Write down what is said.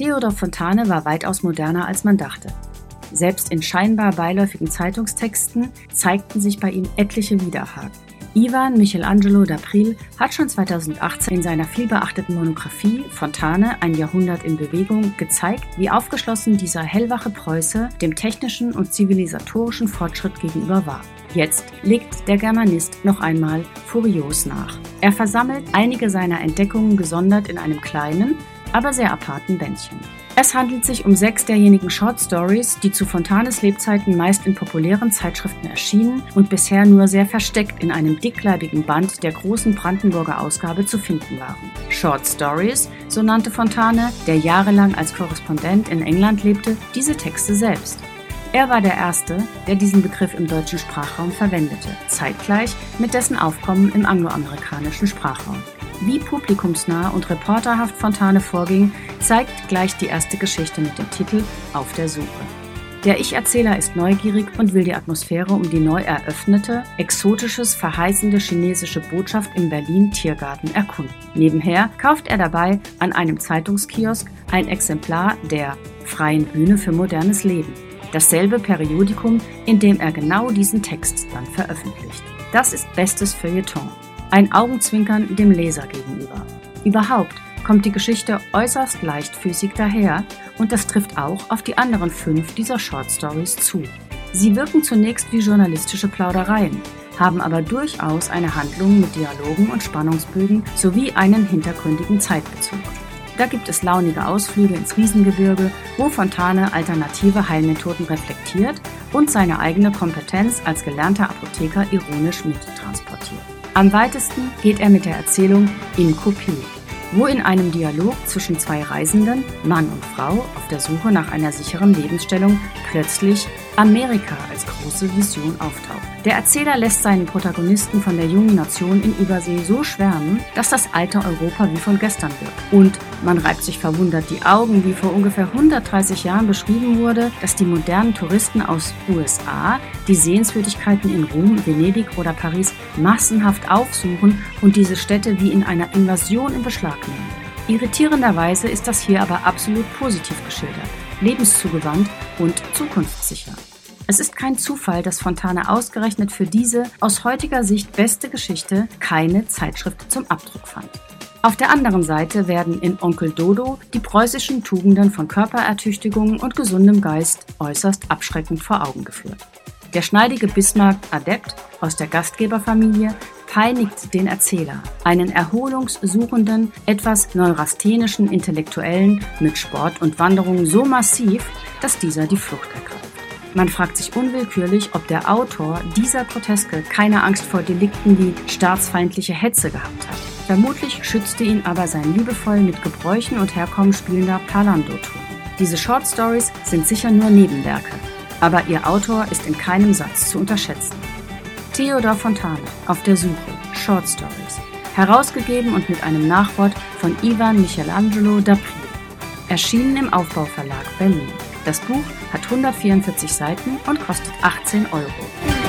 Theodor Fontane war weitaus moderner, als man dachte. Selbst in scheinbar beiläufigen Zeitungstexten zeigten sich bei ihm etliche Widerhaken. Ivan Michelangelo d'April hat schon 2018 in seiner vielbeachteten Monographie Fontane, ein Jahrhundert in Bewegung, gezeigt, wie aufgeschlossen dieser hellwache Preuße dem technischen und zivilisatorischen Fortschritt gegenüber war. Jetzt legt der Germanist noch einmal furios nach. Er versammelt einige seiner Entdeckungen gesondert in einem kleinen, aber sehr aparten Bändchen. Es handelt sich um sechs derjenigen Short Stories, die zu Fontanes Lebzeiten meist in populären Zeitschriften erschienen und bisher nur sehr versteckt in einem dickleibigen Band der großen Brandenburger Ausgabe zu finden waren. Short Stories, so nannte Fontane, der jahrelang als Korrespondent in England lebte, diese Texte selbst. Er war der Erste, der diesen Begriff im deutschen Sprachraum verwendete, zeitgleich mit dessen Aufkommen im angloamerikanischen Sprachraum. Wie publikumsnah und reporterhaft Fontane vorging, zeigt gleich die erste Geschichte mit dem Titel Auf der Suche. Der Ich-Erzähler ist neugierig und will die Atmosphäre um die neu eröffnete, exotisches, verheißende chinesische Botschaft im Berlin Tiergarten erkunden. Nebenher kauft er dabei an einem Zeitungskiosk ein Exemplar der Freien Bühne für modernes Leben, dasselbe Periodikum, in dem er genau diesen Text dann veröffentlicht. Das ist bestes Feuilleton ein Augenzwinkern dem Leser gegenüber. Überhaupt kommt die Geschichte äußerst leichtfüßig daher und das trifft auch auf die anderen fünf dieser Short Stories zu. Sie wirken zunächst wie journalistische Plaudereien, haben aber durchaus eine Handlung mit Dialogen und Spannungsbögen sowie einen hintergründigen Zeitbezug. Da gibt es launige Ausflüge ins Riesengebirge, wo Fontane alternative Heilmethoden reflektiert und seine eigene Kompetenz als gelernter Apotheker ironisch mittransportiert. Am weitesten geht er mit der Erzählung In Kopie, wo in einem Dialog zwischen zwei Reisenden, Mann und Frau, auf der Suche nach einer sicheren Lebensstellung plötzlich Amerika als große Vision auftaucht. Der Erzähler lässt seinen Protagonisten von der jungen Nation in Übersee so schwärmen, dass das alte Europa wie von gestern wird. Und man reibt sich verwundert die Augen, wie vor ungefähr 130 Jahren beschrieben wurde, dass die modernen Touristen aus USA die Sehenswürdigkeiten in Rom, Venedig oder Paris massenhaft aufsuchen und diese Städte wie in einer Invasion in Beschlag nehmen. Irritierenderweise ist das hier aber absolut positiv geschildert, lebenszugewandt und zukunftssicher. Es ist kein Zufall, dass Fontane ausgerechnet für diese aus heutiger Sicht beste Geschichte keine Zeitschrift zum Abdruck fand. Auf der anderen Seite werden in Onkel Dodo die preußischen Tugenden von Körperertüchtigung und gesundem Geist äußerst abschreckend vor Augen geführt. Der schneidige Bismarck-Adept aus der Gastgeberfamilie peinigt den Erzähler, einen erholungssuchenden, etwas neurasthenischen Intellektuellen mit Sport und Wanderung so massiv, dass dieser die Flucht ergreift. Man fragt sich unwillkürlich, ob der Autor dieser Groteske keine Angst vor Delikten wie staatsfeindliche Hetze gehabt hat. Vermutlich schützte ihn aber sein liebevoll mit Gebräuchen und Herkommen spielender Palando-Ton. Diese Short Stories sind sicher nur Nebenwerke, aber ihr Autor ist in keinem Satz zu unterschätzen. Theodor Fontane, Auf der Suche, Short Stories. Herausgegeben und mit einem Nachwort von Ivan Michelangelo d'April. Erschienen im Aufbauverlag Berlin. Das Buch hat 144 Seiten und kostet 18 Euro.